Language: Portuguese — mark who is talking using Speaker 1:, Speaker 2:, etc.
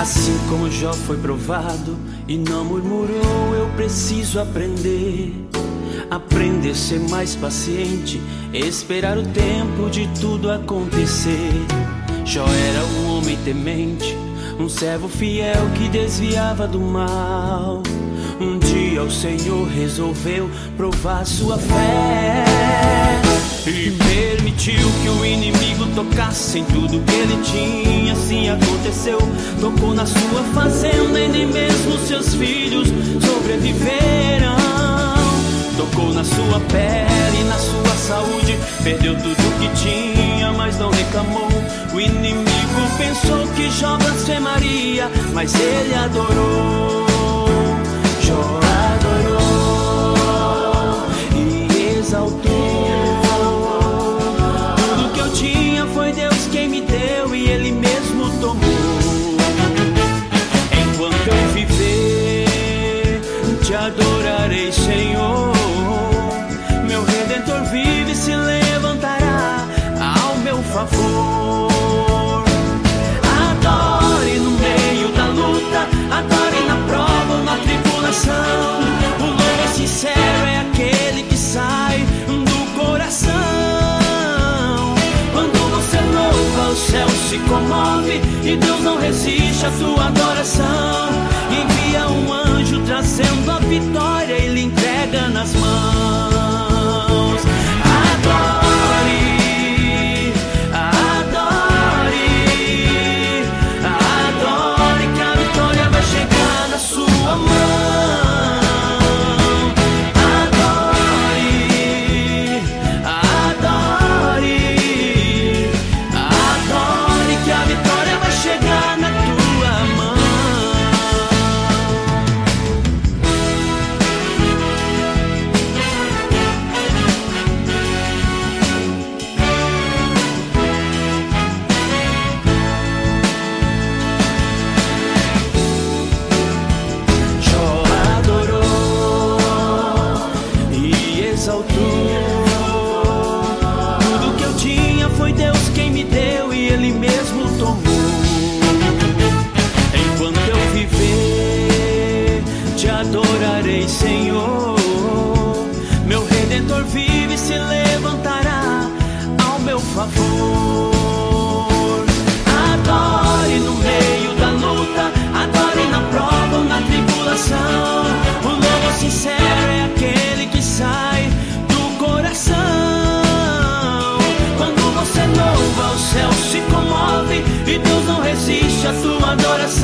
Speaker 1: Assim como Jó foi provado e não murmurou, eu preciso aprender. Aprender a ser mais paciente, esperar o tempo de tudo acontecer. Jó era um homem temente, um servo fiel que desviava do mal. Um dia o Senhor resolveu provar sua fé e permitiu tocasse em tudo que ele tinha. Assim aconteceu, tocou na sua fazenda e nem mesmo seus filhos sobreviveram. Tocou na sua pele, na sua saúde, perdeu tudo que tinha, mas não reclamou. O inimigo pensou que Jó blasfemaria, mas ele adorou. Jó adorou e exaltou. Adorarei, Senhor. Meu redentor vive e se levantará ao meu favor. Adore no meio da luta, adore na prova ou na tribulação. O louvor sincero é aquele que sai do coração. Quando você louva, o céu se comove e Deus não resiste à sua adoração. Nas mãos. Adorarei, Senhor. Meu redentor vive e se levantará ao meu favor. Adore no meio da luta, adore na prova ou na tribulação. O louvor sincero é aquele que sai do coração. Quando você louva, o céu se comove e Deus não resiste à sua adoração.